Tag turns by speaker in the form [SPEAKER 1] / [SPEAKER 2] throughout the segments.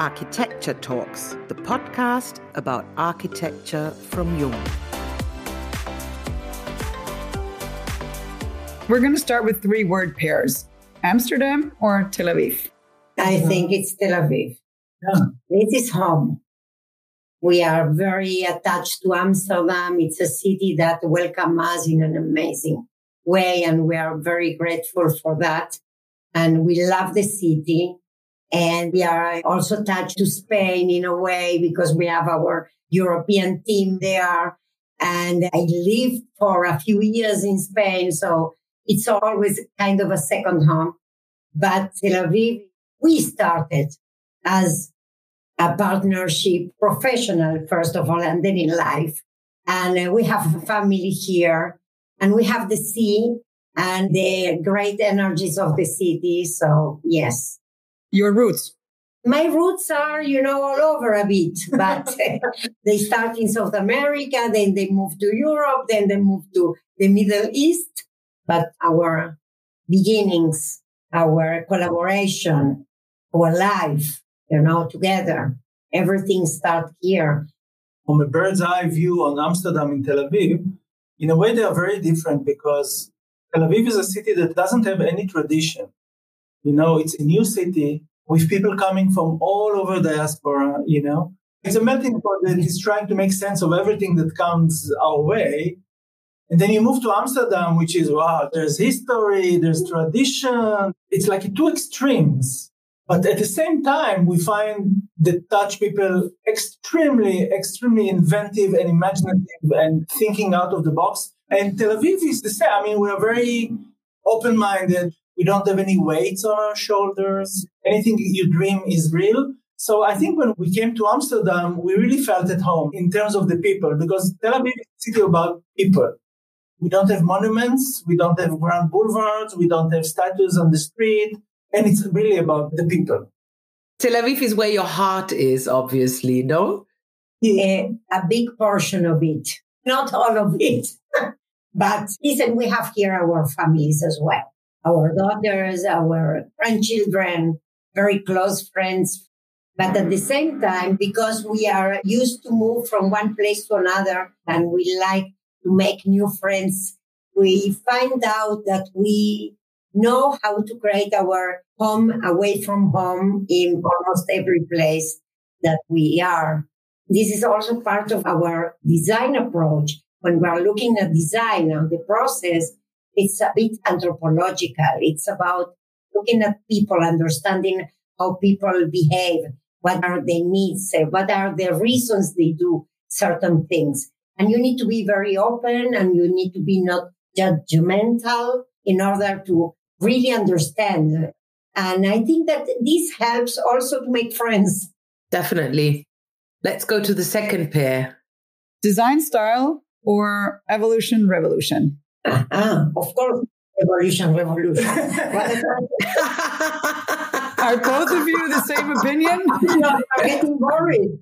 [SPEAKER 1] Architecture Talks, the podcast about architecture from Jung.
[SPEAKER 2] We're going to start with three word pairs Amsterdam or Tel Aviv?
[SPEAKER 3] I think it's Tel Aviv. Yeah. This is home. We are very attached to Amsterdam. It's a city that welcomes us in an amazing way, and we are very grateful for that. And we love the city. And we are also attached to Spain in a way because we have our European team there. And I lived for a few years in Spain. So it's always kind of a second home. But Tel Aviv, we started as a partnership professional, first of all, and then in life. And uh, we have a family here and we have the sea and the great energies of the city. So yes,
[SPEAKER 2] your roots?
[SPEAKER 3] My roots are, you know, all over a bit, but they start in South America, then they move to Europe, then they move to the Middle East. But our beginnings, our collaboration, our life, you know, together, everything starts here.
[SPEAKER 4] From a bird's eye view on Amsterdam and Tel Aviv, in a way they are very different because Tel Aviv is a city that doesn't have any tradition. You know, it's a new city with people coming from all over diaspora, you know. It's a melting pot that is trying to make sense of everything that comes our way. And then you move to Amsterdam, which is wow, there's history, there's tradition. It's like two extremes. But at the same time, we find the Dutch people extremely, extremely inventive and imaginative and thinking out of the box. And Tel Aviv is the same. I mean, we are very open minded. We don't have any weights on our shoulders. Anything you dream is real. So I think when we came to Amsterdam, we really felt at home in terms of the people because Tel Aviv is a city about people. We don't have monuments. We don't have grand boulevards. We don't have statues on the street. And it's really about the people.
[SPEAKER 1] Tel Aviv is where your heart is, obviously, no?
[SPEAKER 3] Yeah, a big portion of it. Not all of it. but listen, we have here our families as well our daughters, our grandchildren, very close friends. But at the same time, because we are used to move from one place to another and we like to make new friends, we find out that we know how to create our home away from home in almost every place that we are. This is also part of our design approach. When we are looking at design and the process, it's a bit anthropological. It's about looking at people, understanding how people behave, what are their needs, eh, what are the reasons they do certain things. And you need to be very open and you need to be not judgmental in order to really understand. And I think that this helps also to make friends.
[SPEAKER 1] Definitely. Let's go to the second pair.
[SPEAKER 2] Design style or evolution revolution?
[SPEAKER 3] Ah, of course, evolution, revolution.
[SPEAKER 2] Are both of you the same opinion?
[SPEAKER 3] no, I'm getting worried.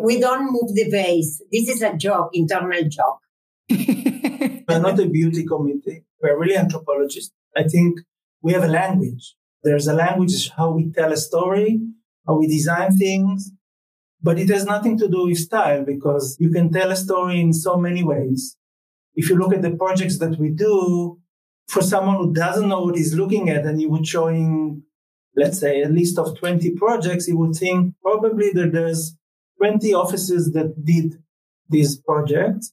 [SPEAKER 3] We don't move the vase. This is a joke, internal joke.
[SPEAKER 4] We're not a beauty committee. We're really anthropologists. I think we have a language. There's a language how we tell a story, how we design things, but it has nothing to do with style because you can tell a story in so many ways if you look at the projects that we do, for someone who doesn't know what he's looking at and you would show showing, let's say, a list of 20 projects, he would think probably that there's 20 offices that did these projects,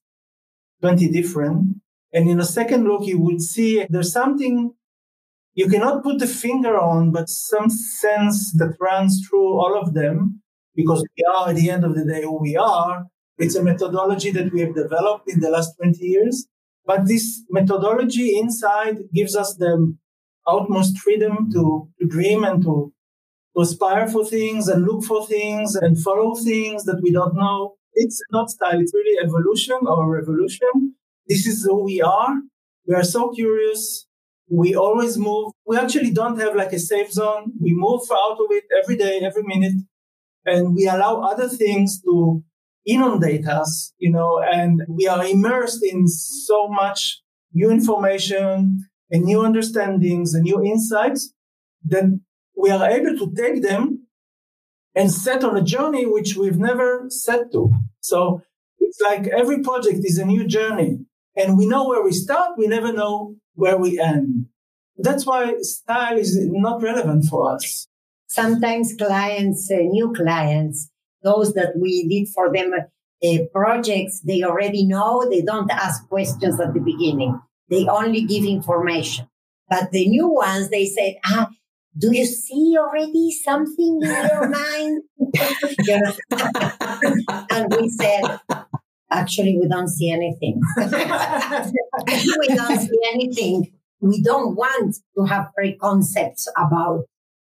[SPEAKER 4] 20 different. And in a second look, you would see there's something you cannot put the finger on, but some sense that runs through all of them because we are at the end of the day who we are. It's a methodology that we have developed in the last 20 years. But this methodology inside gives us the utmost freedom to, to dream and to, to aspire for things and look for things and follow things that we don't know. It's not style, it's really evolution or revolution. This is who we are. We are so curious. We always move. We actually don't have like a safe zone. We move out of it every day, every minute. And we allow other things to inundate us, you know, and we are immersed in so much new information and new understandings and new insights that we are able to take them and set on a journey which we've never set to. So it's like every project is a new journey and we know where we start. We never know where we end. That's why style is not relevant for us.
[SPEAKER 3] Sometimes clients, uh, new clients, those that we did for them uh, projects, they already know. They don't ask questions at the beginning. They only give information. But the new ones, they said, ah, do you see already something in your mind? and we said, actually, we don't see anything. we don't see anything. We don't want to have preconcepts about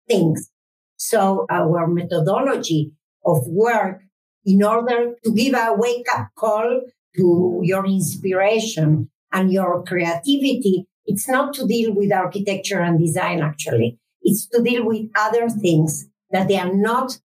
[SPEAKER 3] things. So our methodology of work in order to give a wake up call to your inspiration and your creativity, it's not to deal with architecture and design, actually. It's to deal with other things that they are not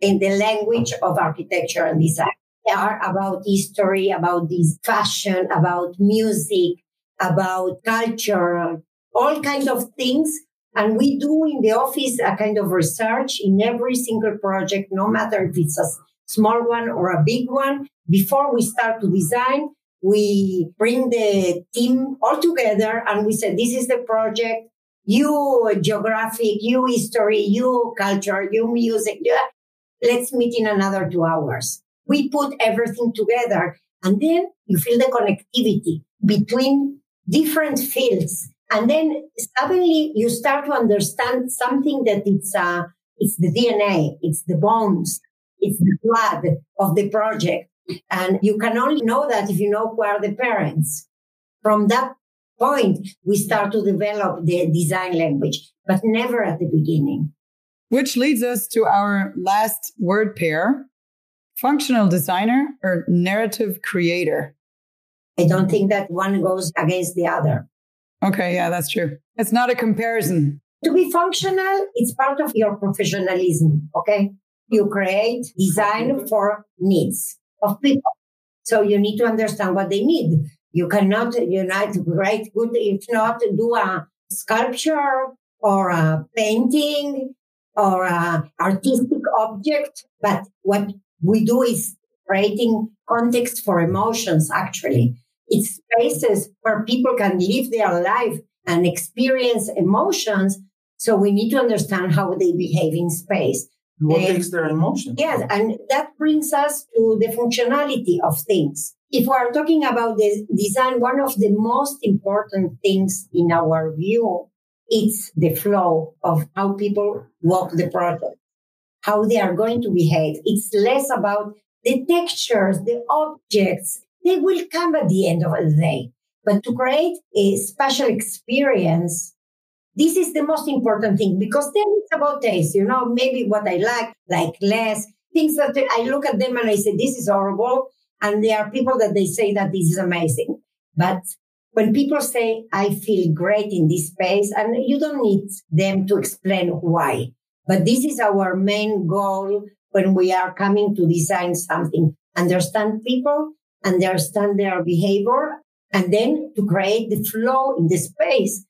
[SPEAKER 3] in the language of architecture and design. They are about history, about this fashion, about music, about culture, all kinds of things. And we do in the office a kind of research in every single project, no matter if it's a small one or a big one. Before we start to design, we bring the team all together and we say, this is the project. You geographic, you history, you culture, you music. Let's meet in another two hours. We put everything together and then you feel the connectivity between different fields. And then suddenly you start to understand something that it's, uh, it's the DNA, it's the bones, it's the blood of the project. And you can only know that if you know who are the parents. From that point, we start to develop the design language, but never at the beginning.
[SPEAKER 2] Which leads us to our last word pair functional designer or narrative creator.
[SPEAKER 3] I don't think that one goes against the other.
[SPEAKER 2] Okay, yeah, that's true. It's not a comparison.
[SPEAKER 3] To be functional, it's part of your professionalism, okay? You create design for needs of people. So you need to understand what they need. You cannot unite great good, if not do a sculpture or a painting or a artistic object. But what we do is creating context for emotions, actually. It's spaces where people can live their life and experience emotions. So we need to understand how they behave in space.
[SPEAKER 4] What takes their emotion?
[SPEAKER 3] Yes, and that brings us to the functionality of things. If we are talking about the design, one of the most important things in our view, it's the flow of how people walk the project, how they are going to behave. It's less about the textures, the objects. They will come at the end of the day. But to create a special experience this is the most important thing because then it's about taste, you know, maybe what I like, like less, things that I look at them and I say, this is horrible. And there are people that they say that this is amazing. But when people say, I feel great in this space, and you don't need them to explain why. But this is our main goal when we are coming to design something. Understand people, understand their behavior, and then to create the flow in the space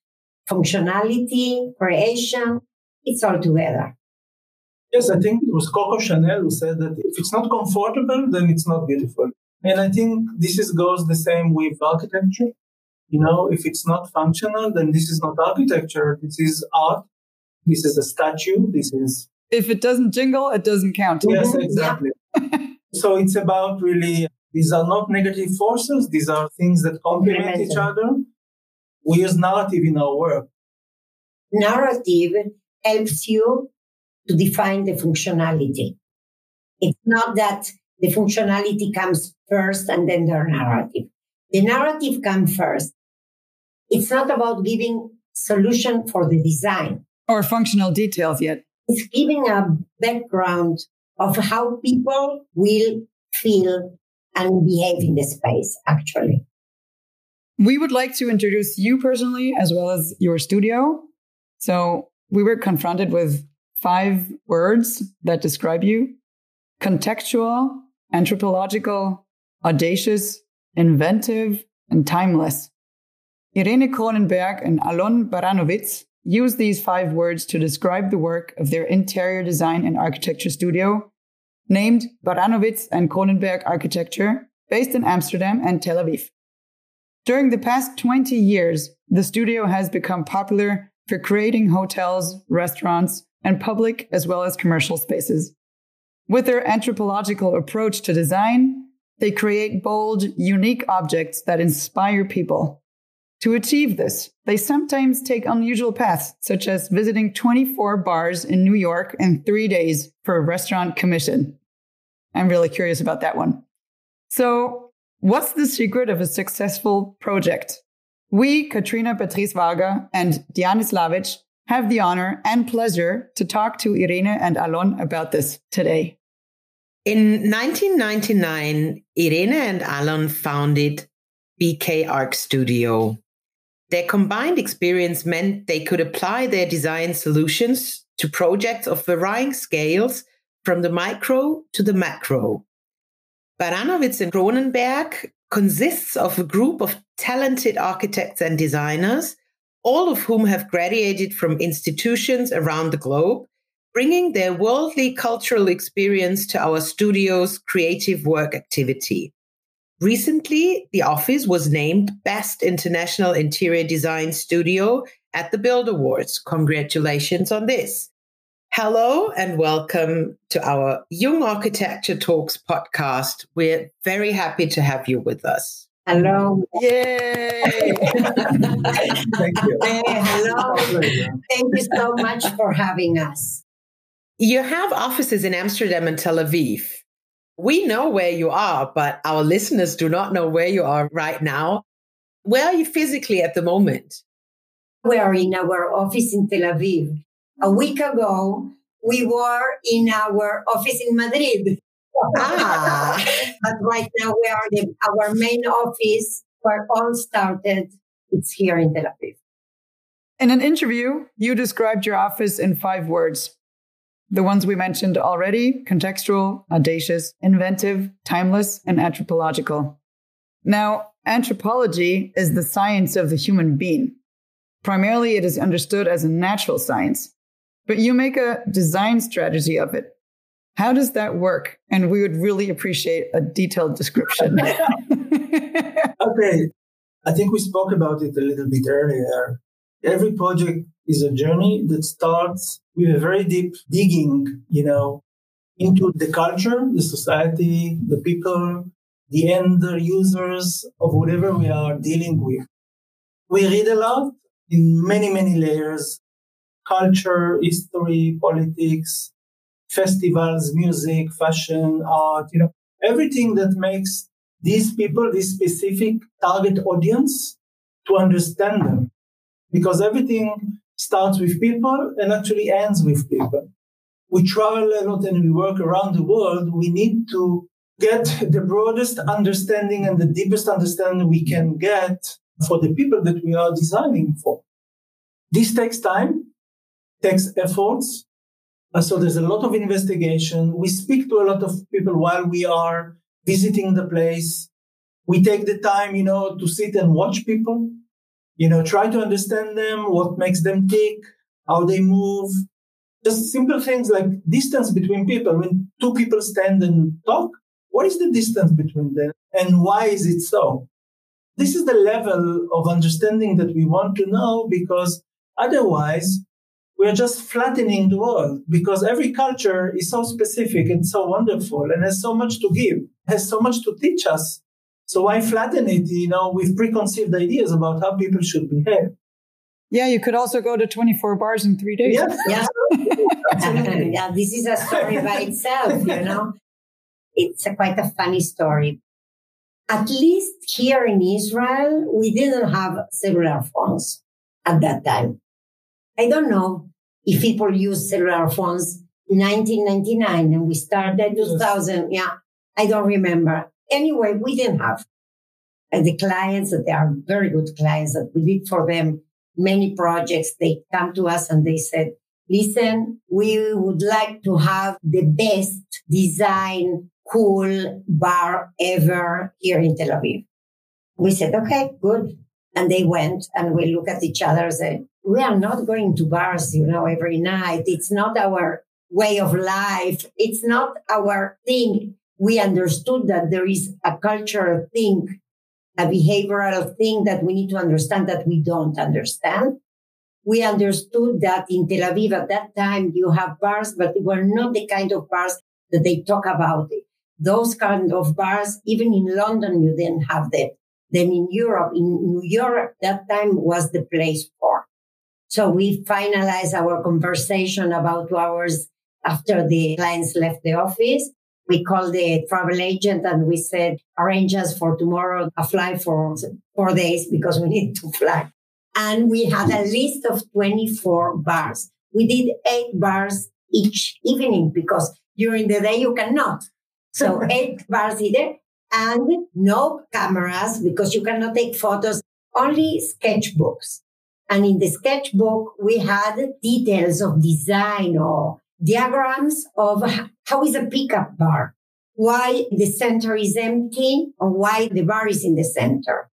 [SPEAKER 3] functionality, creation, it's all together.
[SPEAKER 4] Yes, I think it was Coco Chanel who said that if it's not comfortable, then it's not beautiful. And I think this is, goes the same with architecture. You know, if it's not functional, then this is not architecture. This is art. This is a statue. This is.
[SPEAKER 2] If it doesn't jingle, it doesn't count.
[SPEAKER 4] Yes, exactly. so it's about really, these are not negative forces. These are things that complement each other we use narrative in our work.
[SPEAKER 3] Narrative helps you to define the functionality. It's not that the functionality comes first and then the narrative. The narrative comes first. It's not about giving solution for the design
[SPEAKER 2] or functional details yet.
[SPEAKER 3] It's giving a background of how people will feel and behave in the space, actually.
[SPEAKER 2] We would like to introduce you personally as well as your studio. So we were confronted with five words that describe you contextual, anthropological, audacious, inventive, and timeless. Irene Kronenberg and Alon Baranowitz use these five words to describe the work of their interior design and architecture studio, named Baranowitz and Kronenberg Architecture, based in Amsterdam and Tel Aviv. During the past 20 years, the studio has become popular for creating hotels, restaurants, and public as well as commercial spaces. With their anthropological approach to design, they create bold, unique objects that inspire people. To achieve this, they sometimes take unusual paths, such as visiting 24 bars in New York in three days for a restaurant commission. I'm really curious about that one. So, what's the secret of a successful project? We, Katrina Patrice Varga and Diana Slavic, have the honor and pleasure to talk to Irene and Alon about this today.
[SPEAKER 1] In 1999, Irene and Alon founded BK Arc Studio. Their combined experience meant they could apply their design solutions to projects of varying scales from the micro to the macro. Baranowitz and Kronenberg consists of a group of talented architects and designers, all of whom have graduated from institutions around the globe, bringing their worldly cultural experience to our studio's creative work activity. Recently, the office was named Best International Interior Design Studio at the Build Awards. Congratulations on this. Hello and welcome to our Jung Architecture Talks podcast. We're very happy to have you with us.
[SPEAKER 3] Hello.
[SPEAKER 2] Yay!
[SPEAKER 4] Thank you.
[SPEAKER 3] Hey, hello. Thank you so much for having us.
[SPEAKER 1] You have offices in Amsterdam and Tel Aviv. We know where you are, but our listeners do not know where you are right now. Where are you physically at the moment?
[SPEAKER 3] We are in our office in Tel Aviv a week ago, we were in our office in Madrid.
[SPEAKER 1] Ah.
[SPEAKER 3] but right now we are the, our main office where all started. It's here in Tel Aviv.
[SPEAKER 2] In an interview, you described your office in five words. The ones we mentioned already contextual, audacious, inventive, timeless, and anthropological. Now, anthropology is the science of the human being. Primarily, it is understood as a natural science, but you make a design strategy of it. How does that work? And we would really appreciate a detailed description.
[SPEAKER 4] okay. I think we spoke about it a little bit earlier. Every project is a journey that starts with a very deep digging, you know, into the culture, the society, the people, the end users of whatever we are dealing with. We read a lot in many, many layers culture, history, politics, festivals, music, fashion, art, you know, everything that makes these people, this specific target audience, to understand them. Because everything starts with people and actually ends with people. We travel a lot and we work around the world. We need to get the broadest understanding and the deepest understanding we can get for the people that we are designing for. This takes time takes efforts. Uh, so there's a lot of investigation. We speak to a lot of people while we are visiting the place. We take the time, you know, to sit and watch people, you know, try to understand them, what makes them tick, how they move. Just simple things like distance between people. When two people stand and talk, what is the distance between them and why is it so? This is the level of understanding that we want to know because otherwise we are just flattening the world because every culture is so specific and so wonderful and has so much to give, has so much to teach us. So why flatten it, you know, with preconceived ideas about how people should behave?
[SPEAKER 2] Yeah, you could also go to 24 bars in three days.
[SPEAKER 3] Yeah, yeah. yeah this is a story by itself, you know. It's a, quite a funny story. At least here in Israel, we didn't have cellular phones at that time. I don't know if people use cellular phones in 1999 and we started 2000. Yes. Yeah, I don't remember. Anyway, we didn't have. And the clients that they are very good clients that we did for them many projects, they come to us and they said, listen, we would like to have the best design, cool bar ever here in Tel Aviv. We said, okay, good. And they went and we look at each other and said, we are not going to bars, you know, every night. It's not our way of life. It's not our thing. We understood that there is a cultural thing, a behavioral thing that we need to understand that we don't understand. We understood that in Tel Aviv at that time you have bars, but they were not the kind of bars that they talk about. Those kind of bars, even in London, you didn't have them. Then in Europe, in New York, that time was the place for. So we finalized our conversation about two hours after the clients left the office. We called the travel agent and we said, arrange us for tomorrow a flight for four days because we need to fly. And we had a list of 24 bars. We did eight bars each evening because during the day you cannot. So eight bars either and no cameras because you cannot take photos, only sketchbooks. And in the sketchbook, we had details of design or diagrams of how is a pickup bar, why the center is empty or why the bar is in the center,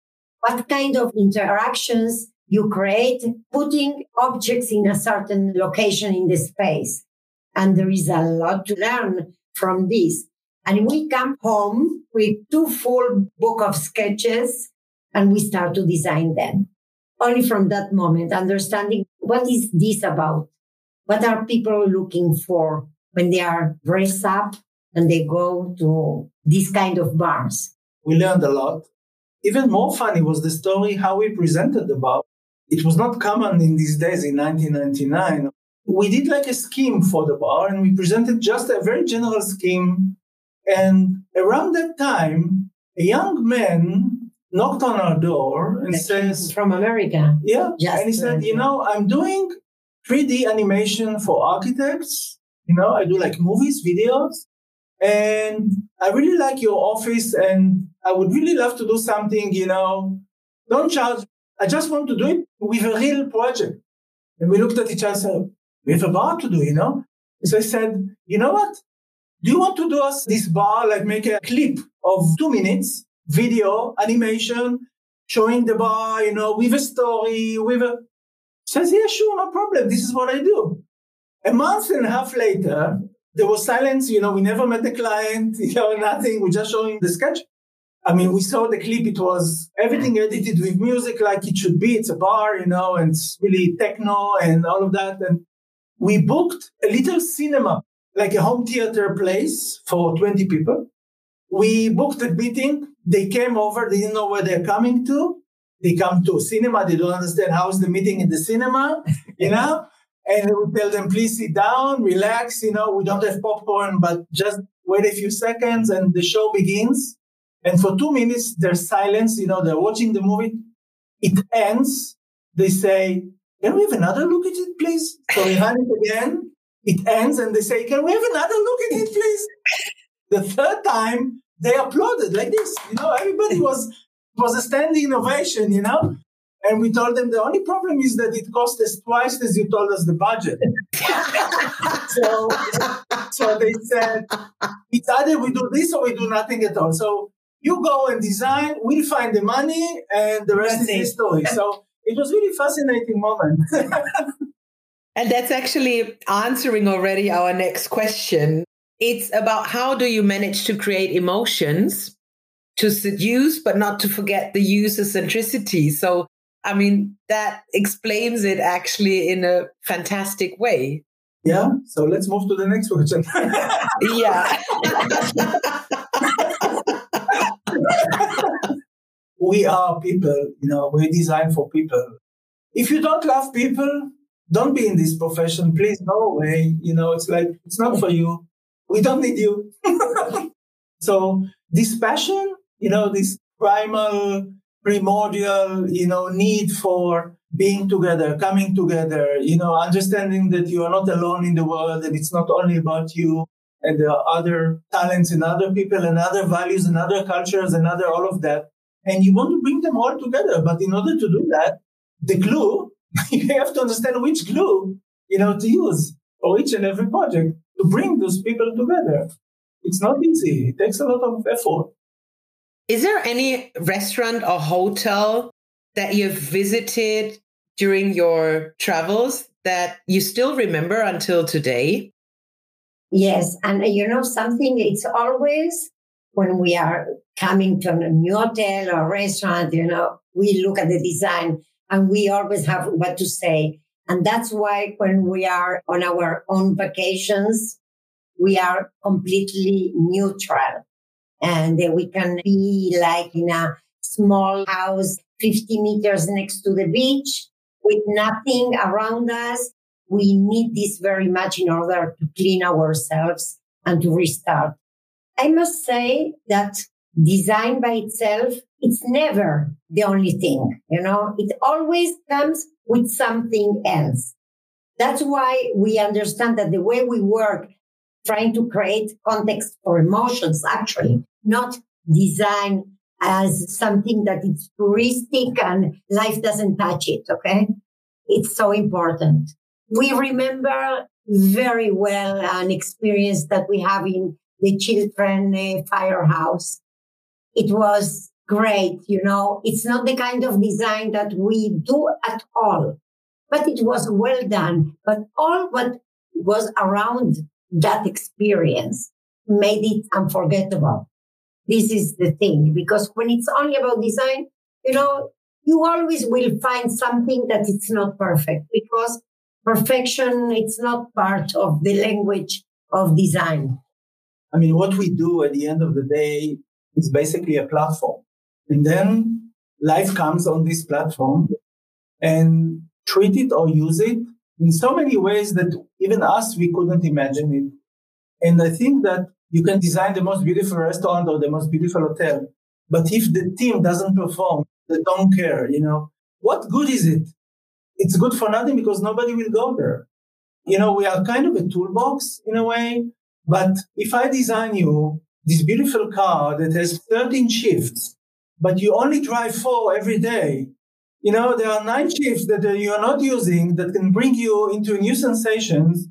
[SPEAKER 3] what kind of interactions you create, putting objects in a certain location in the space. And there is a lot to learn from this. And we come home with two full book of sketches and we start to design them. Only from that moment, understanding what is this about? What are people looking for when they are dressed up and they go to these kind of bars?
[SPEAKER 4] We learned a lot. Even more funny was the story how we presented the bar. It was not common in these days in 1999. We did like a scheme for the bar and we presented just a very general scheme and around that time, a young man knocked on our door and says,
[SPEAKER 3] From America.
[SPEAKER 4] Yeah. Just and he said, You know, I'm doing 3D animation for architects. You know, I do like movies, videos. And I really like your office and I would really love to do something, you know, don't charge. I just want to do it with a real project. And we looked at each other and said, we have a bar to do, you know? So I said, you know what? Do you want to do us this bar, like make a clip of two minutes, video, animation, showing the bar, you know, with a story, with a, says, yeah, sure, no problem. This is what I do. A month and a half later, there was silence. You know, we never met the client, you know, nothing. We just showing the sketch. I mean, we saw the clip. It was everything edited with music like it should be. It's a bar, you know, and it's really techno and all of that. And we booked a little cinema like a home theater place for 20 people. We booked a meeting. They came over. They didn't know where they're coming to. They come to a cinema. They don't understand how is the meeting in the cinema, you know? And we tell them, please sit down, relax. You know, we don't have popcorn, but just wait a few seconds and the show begins. And for two minutes, there's silence. You know, they're watching the movie. It ends. They say, can we have another look at it, please? So we hand it again it ends and they say, Can we have another look at it, please? the third time, they applauded like this. You know, everybody was was a standing ovation, you know? And we told them the only problem is that it cost us twice as you told us the budget. so, so they said, it's either we do this or we do nothing at all. So you go and design, we'll find the money, and the rest That's is history. So it was really fascinating moment.
[SPEAKER 1] And that's actually answering already our next question. It's about how do you manage to create emotions to seduce, but not to forget the user centricity. So, I mean, that explains it actually in a fantastic way.
[SPEAKER 4] Yeah. So let's move to the next question.
[SPEAKER 1] yeah.
[SPEAKER 4] we are people, you know, we design for people. If you don't love people, don't be in this profession. Please go away. You know, it's like, it's not for you. We don't need you. so this passion, you know, this primal, primordial, you know, need for being together, coming together, you know, understanding that you are not alone in the world and it's not only about you and there are other talents and other people and other values and other cultures and other all of that. And you want to bring them all together. But in order to do that, the glue you have to understand which glue, you know, to use for each and every project to bring those people together. It's not easy. It takes a lot of effort.
[SPEAKER 1] Is there any restaurant or hotel that you've visited during your travels that you still remember until today?
[SPEAKER 3] Yes. And uh, you know something? It's always when we are coming to a new hotel or restaurant, you know, we look at the design and we always have what to say. And that's why when we are on our own vacations, we are completely neutral and we can be like in a small house 50 meters next to the beach with nothing around us. We need this very much in order to clean ourselves and to restart. I must say that design by itself, it's never the only thing, you know, it always comes with something else. That's why we understand that the way we work, trying to create context for emotions, actually, not design as something that is touristic and life doesn't touch it. Okay. It's so important. We remember very well an experience that we have in the children uh, firehouse. It was great. You know, it's not the kind of design that we do at all, but it was well done. But all what was around that experience made it unforgettable. This is the thing, because when it's only about design, you know, you always will find something that it's not perfect because perfection, it's not part of the language of design.
[SPEAKER 4] I mean, what we do at the end of the day is basically a platform. And then life comes on this platform and treat it or use it in so many ways that even us, we couldn't imagine it. And I think that you can design the most beautiful restaurant or the most beautiful hotel. But if the team doesn't perform, they don't care, you know, what good is it? It's good for nothing because nobody will go there. You know, we are kind of a toolbox in a way. But if I design you this beautiful car that has 13 shifts, but you only drive four every day, you know, there are nine shifts that uh, you are not using that can bring you into new sensations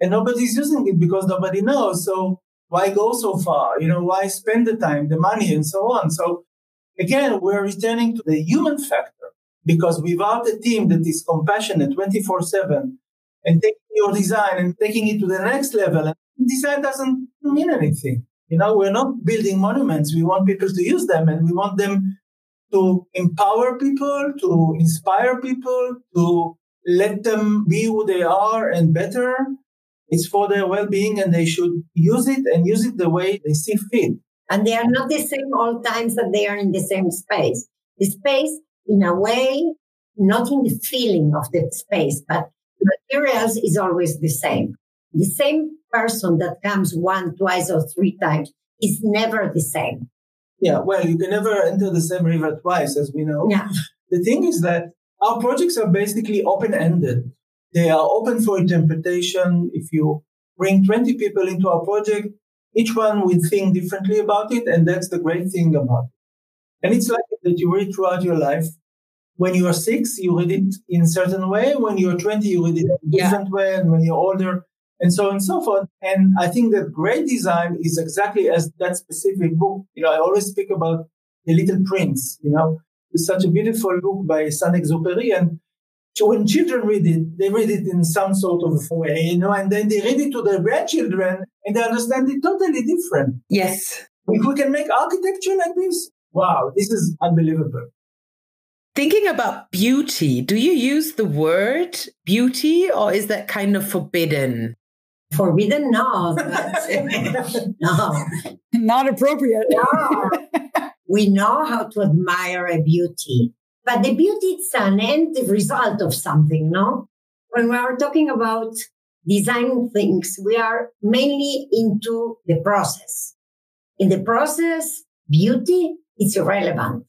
[SPEAKER 4] and nobody's using it because nobody knows. So why go so far? You know, why spend the time, the money, and so on? So again, we're returning to the human factor because without a team that is compassionate 24 7 and taking your design and taking it to the next level, design doesn't mean anything. You know, we're not building monuments. We want people to use them and we want them to empower people, to inspire people, to let them be who they are and better it's for their well-being and they should use it and use it the way they see fit.
[SPEAKER 3] And they are not the same all times that they are in the same space. The space, in a way, not in the feeling of the space, but the materials is always the same. The same person that comes one, twice, or three times is never the same.
[SPEAKER 4] Yeah, well, you can never enter the same river twice, as we know.
[SPEAKER 3] Yeah.
[SPEAKER 4] The thing is that our projects are basically open ended. They are open for interpretation. If you bring 20 people into our project, each one will think differently about it. And that's the great thing about it. And it's like that you read throughout your life. When you are six, you read it in a certain way. When you're 20, you read it in a different yeah. way. And when you're older, and so on and so forth. And I think that great design is exactly as that specific book. You know, I always speak about The Little Prince, you know, it's such a beautiful book by Saint-Exupéry. And so when children read it, they read it in some sort of way, you know, and then they read it to their grandchildren and they understand it totally different.
[SPEAKER 1] Yes.
[SPEAKER 4] If we can make architecture like this, wow, this is unbelievable.
[SPEAKER 1] Thinking about beauty, do you use the word beauty or is that kind of forbidden?
[SPEAKER 3] Forbidden? No. no.
[SPEAKER 2] Not appropriate.
[SPEAKER 3] No. we know how to admire a beauty. But the beauty is an end result of something, no? When we are talking about design things, we are mainly into the process. In the process, beauty is irrelevant.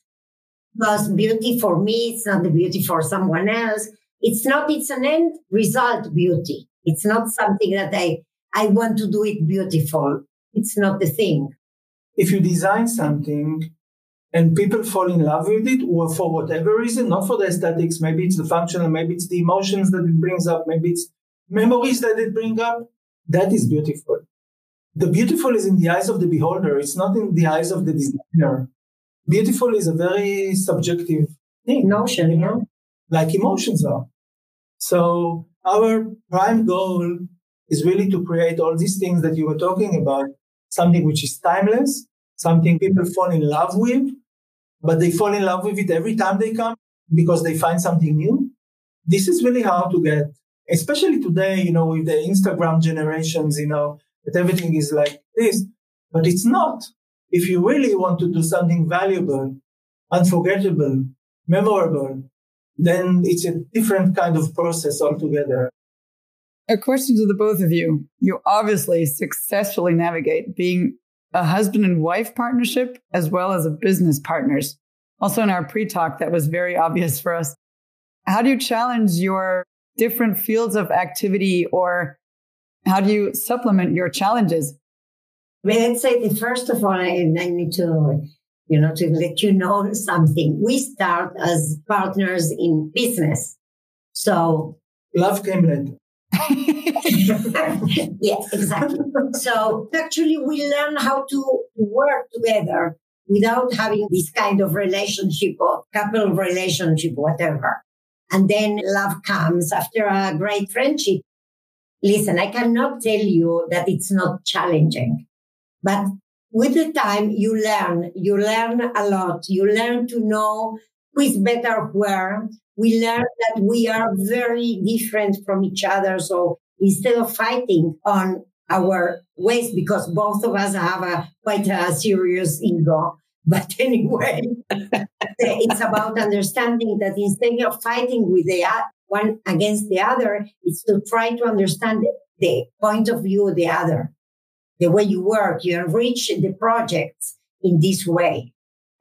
[SPEAKER 3] Because beauty for me, it's not the beauty for someone else. It's not, it's an end result beauty. It's not something that I, I want to do it beautiful. It's not the thing.
[SPEAKER 4] If you design something and people fall in love with it or for whatever reason, not for the aesthetics, maybe it's the functional, maybe it's the emotions that it brings up, maybe it's memories that it brings up. That is beautiful. The beautiful is in the eyes of the beholder. It's not in the eyes of the designer. Beautiful is a very subjective thing.
[SPEAKER 3] Notion, you know?
[SPEAKER 4] like emotions are. So our prime goal is really to create all these things that you were talking about, something which is timeless, something people fall in love with, but they fall in love with it every time they come because they find something new. This is really hard to get, especially today, you know, with the Instagram generations, you know, that everything is like this, but it's not. If you really want to do something valuable, unforgettable, memorable, then it's a different kind of process altogether.
[SPEAKER 2] A question to the both of you. You obviously successfully navigate being a husband and wife partnership as well as a business partners. Also, in our pre talk, that was very obvious for us. How do you challenge your different fields of activity or how do you supplement your challenges?
[SPEAKER 3] Well, let's say that first of all, I, I need to, you know, to let you know something. We start as partners in business. So
[SPEAKER 4] love came later.
[SPEAKER 3] yeah, exactly. So actually, we learn how to work together without having this kind of relationship or couple relationship, whatever. And then love comes after a great friendship. Listen, I cannot tell you that it's not challenging, but with the time you learn, you learn a lot. You learn to know who is better where. We learn that we are very different from each other. So instead of fighting on our ways, because both of us have a quite a serious ego. But anyway, it's about understanding that instead of fighting with the one against the other, it's to try to understand the point of view of the other, the way you work, you enrich the projects in this way.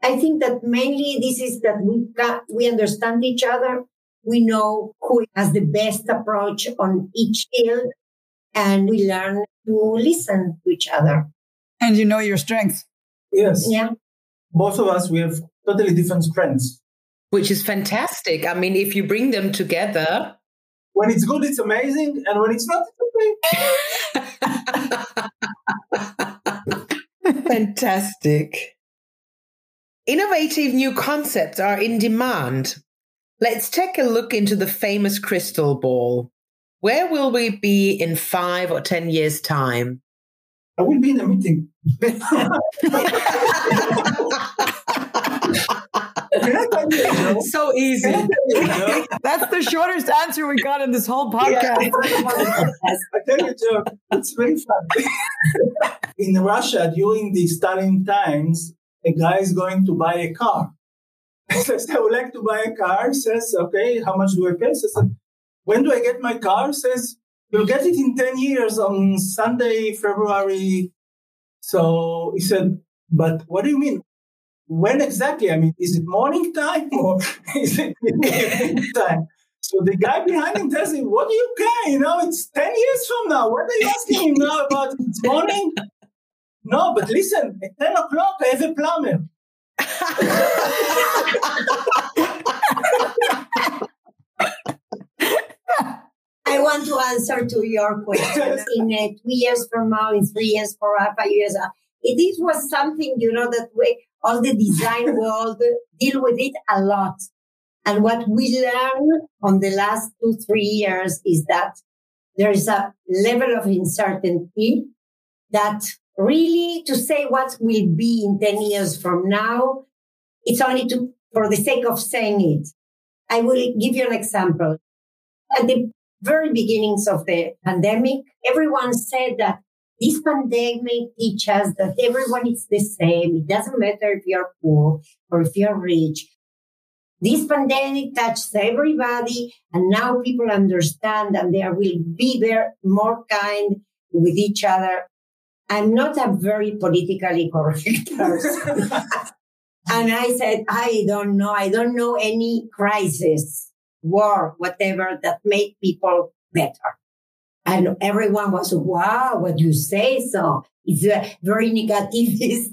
[SPEAKER 3] I think that mainly this is that we got, we understand each other. We know who has the best approach on each field and we learn to listen to each other.
[SPEAKER 2] And you know your strengths.
[SPEAKER 4] Yes.
[SPEAKER 3] Yeah.
[SPEAKER 4] Both of us, we have totally different strengths.
[SPEAKER 1] Which is fantastic. I mean, if you bring them together.
[SPEAKER 4] When it's good, it's amazing. And when it's not, it's
[SPEAKER 1] okay. fantastic. Innovative new concepts are in demand. Let's take a look into the famous crystal ball. Where will we be in five or 10 years' time?
[SPEAKER 4] I will be in a meeting.
[SPEAKER 1] so easy.
[SPEAKER 2] That's the shortest answer we got in this whole podcast.
[SPEAKER 4] Yeah. I tell you, Joe, it's very fun. in Russia, during the Stalin times, a guy is going to buy a car. He says, I would like to buy a car. He says, okay, how much do I pay? He says, when do I get my car? He says, you'll get it in 10 years on Sunday, February. So he said, but what do you mean? When exactly? I mean, is it morning time or is it evening time? So the guy behind him tells him, what do you care? You know, it's 10 years from now. What are you asking him now about it's morning? No, but listen, at 10 o'clock, I have a plumber.
[SPEAKER 3] I want to answer to your question. in uh, two years from now, in three years, four, five years, it was something, you know, that we, all the design world deal with it a lot. And what we learned on the last two, three years is that there is a level of uncertainty that really to say what will be in 10 years from now, it's only to, for the sake of saying it. I will give you an example. At the very beginnings of the pandemic, everyone said that this pandemic teaches that everyone is the same. It doesn't matter if you're poor or if you're rich. This pandemic touches everybody, and now people understand and there will be there more kind with each other. I'm not a very politically correct person. and I said, I don't know. I don't know any crisis, war, whatever that made people better. And everyone was, wow, what you say so. It's a very negativist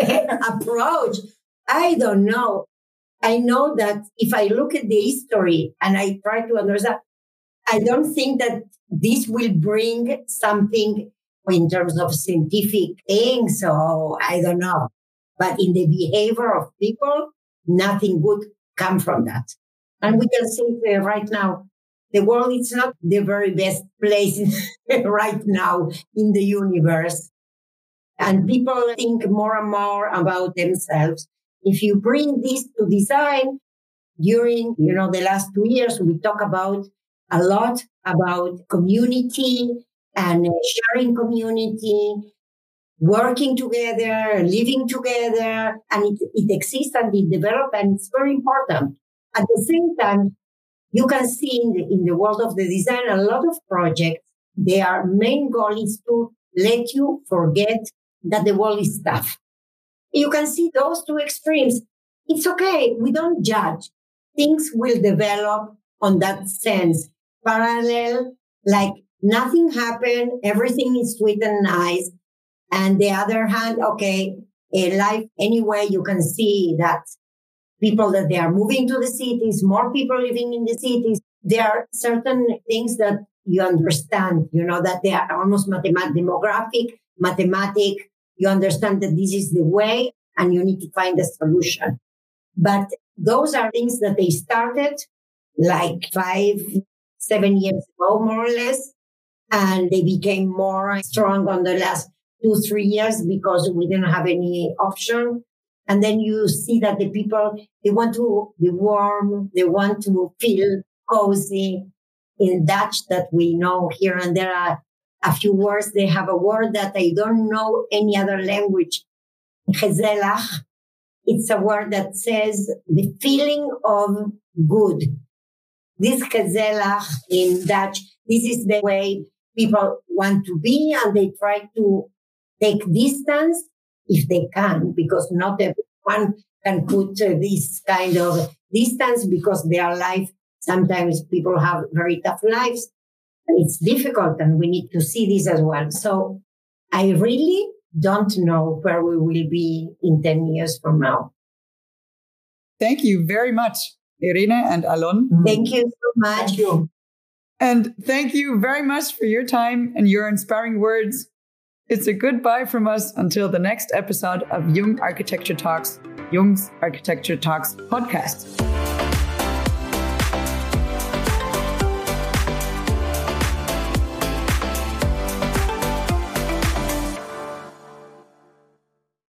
[SPEAKER 3] approach. I don't know. I know that if I look at the history and I try to understand, I don't think that this will bring something in terms of scientific things. So I don't know. But in the behavior of people, nothing good come from that. And we can see uh, right now, the world is not the very best place right now in the universe. And people think more and more about themselves. If you bring this to design during, you know, the last two years, we talk about a lot about community and sharing community, working together, living together, and it, it exists and it develops and it's very important. At the same time, you can see in the, in the world of the design a lot of projects. Their main goal is to let you forget that the world is tough. You can see those two extremes. It's okay. We don't judge. Things will develop on that sense. Parallel, like nothing happened. Everything is sweet and nice. And the other hand, okay, life anyway, you can see that people that they are moving to the cities, more people living in the cities. There are certain things that you understand, you know, that they are almost mathematic, demographic, mathematic. You understand that this is the way and you need to find a solution. But those are things that they started like five, seven years ago, more or less. And they became more strong on the last two, three years because we didn't have any option. And then you see that the people, they want to be warm. They want to feel cozy in Dutch that we know here. And there are a few words. They have a word that I don't know any other language. Gezellig. It's a word that says the feeling of good. This gezellig in Dutch, this is the way people want to be and they try to take distance if they can, because not everyone can put uh, this kind of distance because their life, sometimes people have very tough lives. It's difficult and we need to see this as well. So I really don't know where we will be in 10 years from now.
[SPEAKER 2] Thank you very much, Irene and Alon.
[SPEAKER 3] Thank you so much.
[SPEAKER 4] Thank you.
[SPEAKER 2] And thank you very much for your time and your inspiring words. It's a goodbye from us until the next episode of Jung Architecture Talks, Jung's Architecture Talks podcast.